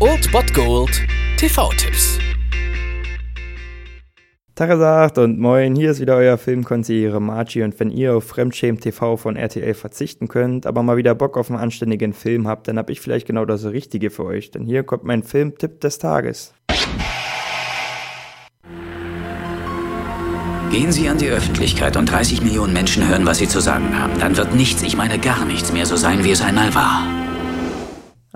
Old Bot Gold TV-Tipps. Tagesagt und moin, hier ist wieder euer Filmkonsigliere Margie und wenn ihr auf Fremdschämen TV von RTL verzichten könnt, aber mal wieder Bock auf einen anständigen Film habt, dann hab ich vielleicht genau das Richtige für euch, denn hier kommt mein Filmtipp des Tages. Gehen Sie an die Öffentlichkeit und 30 Millionen Menschen hören, was Sie zu sagen haben. Dann wird nichts, ich meine gar nichts mehr so sein, wie es einmal war.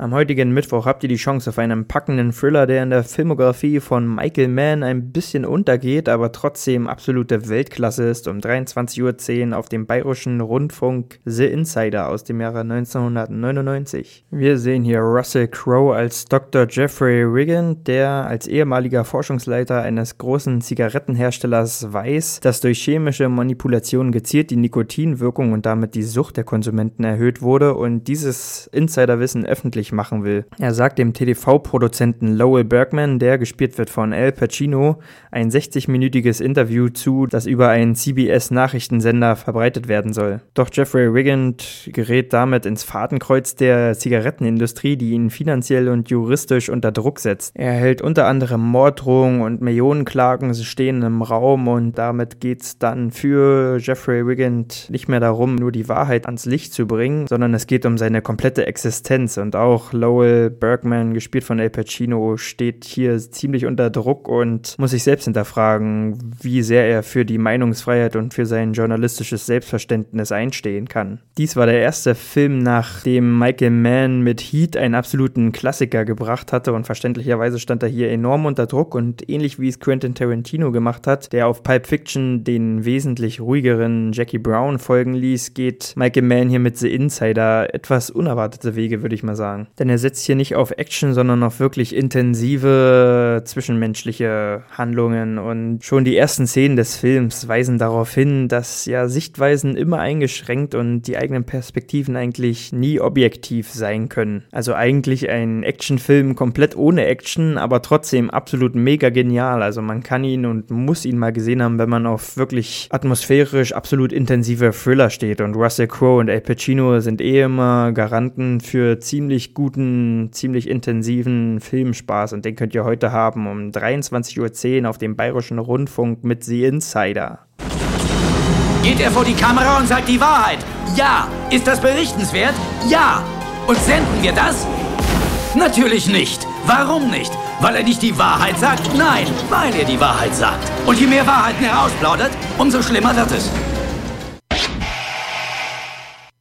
Am heutigen Mittwoch habt ihr die Chance auf einen packenden Thriller, der in der Filmografie von Michael Mann ein bisschen untergeht, aber trotzdem absolute Weltklasse ist. Um 23.10 Uhr auf dem bayerischen Rundfunk The Insider aus dem Jahre 1999. Wir sehen hier Russell Crowe als Dr. Jeffrey Wiggin, der als ehemaliger Forschungsleiter eines großen Zigarettenherstellers weiß, dass durch chemische Manipulation gezielt die Nikotinwirkung und damit die Sucht der Konsumenten erhöht wurde und dieses Insiderwissen öffentlich öffentlich machen will. Er sagt dem TDV-Produzenten Lowell Bergman, der gespielt wird von Al Pacino, ein 60-minütiges Interview zu, das über einen CBS-Nachrichtensender verbreitet werden soll. Doch Jeffrey Wigand gerät damit ins Fadenkreuz der Zigarettenindustrie, die ihn finanziell und juristisch unter Druck setzt. Er hält unter anderem Morddrohungen und Millionenklagen stehen im Raum und damit geht's dann für Jeffrey Wigand nicht mehr darum, nur die Wahrheit ans Licht zu bringen, sondern es geht um seine komplette Existenz und auch auch Lowell Bergman, gespielt von El Pacino, steht hier ziemlich unter Druck und muss sich selbst hinterfragen, wie sehr er für die Meinungsfreiheit und für sein journalistisches Selbstverständnis einstehen kann. Dies war der erste Film, nachdem Michael Mann mit Heat einen absoluten Klassiker gebracht hatte und verständlicherweise stand er hier enorm unter Druck und ähnlich wie es Quentin Tarantino gemacht hat, der auf Pulp Fiction den wesentlich ruhigeren Jackie Brown folgen ließ, geht Michael Mann hier mit The Insider etwas unerwartete Wege, würde ich mal sagen. Denn er setzt hier nicht auf Action, sondern auf wirklich intensive zwischenmenschliche Handlungen. Und schon die ersten Szenen des Films weisen darauf hin, dass ja Sichtweisen immer eingeschränkt und die eigenen Perspektiven eigentlich nie objektiv sein können. Also eigentlich ein Actionfilm komplett ohne Action, aber trotzdem absolut mega genial. Also man kann ihn und muss ihn mal gesehen haben, wenn man auf wirklich atmosphärisch absolut intensive Thriller steht. Und Russell Crowe und Al Pacino sind eh immer Garanten für ziemlich guten, ziemlich intensiven Filmspaß und den könnt ihr heute haben um 23.10 Uhr auf dem Bayerischen Rundfunk mit The Insider. Geht er vor die Kamera und sagt die Wahrheit? Ja. Ist das berichtenswert? Ja. Und senden wir das? Natürlich nicht. Warum nicht? Weil er nicht die Wahrheit sagt? Nein, weil er die Wahrheit sagt. Und je mehr Wahrheiten er ausplaudert, umso schlimmer wird es.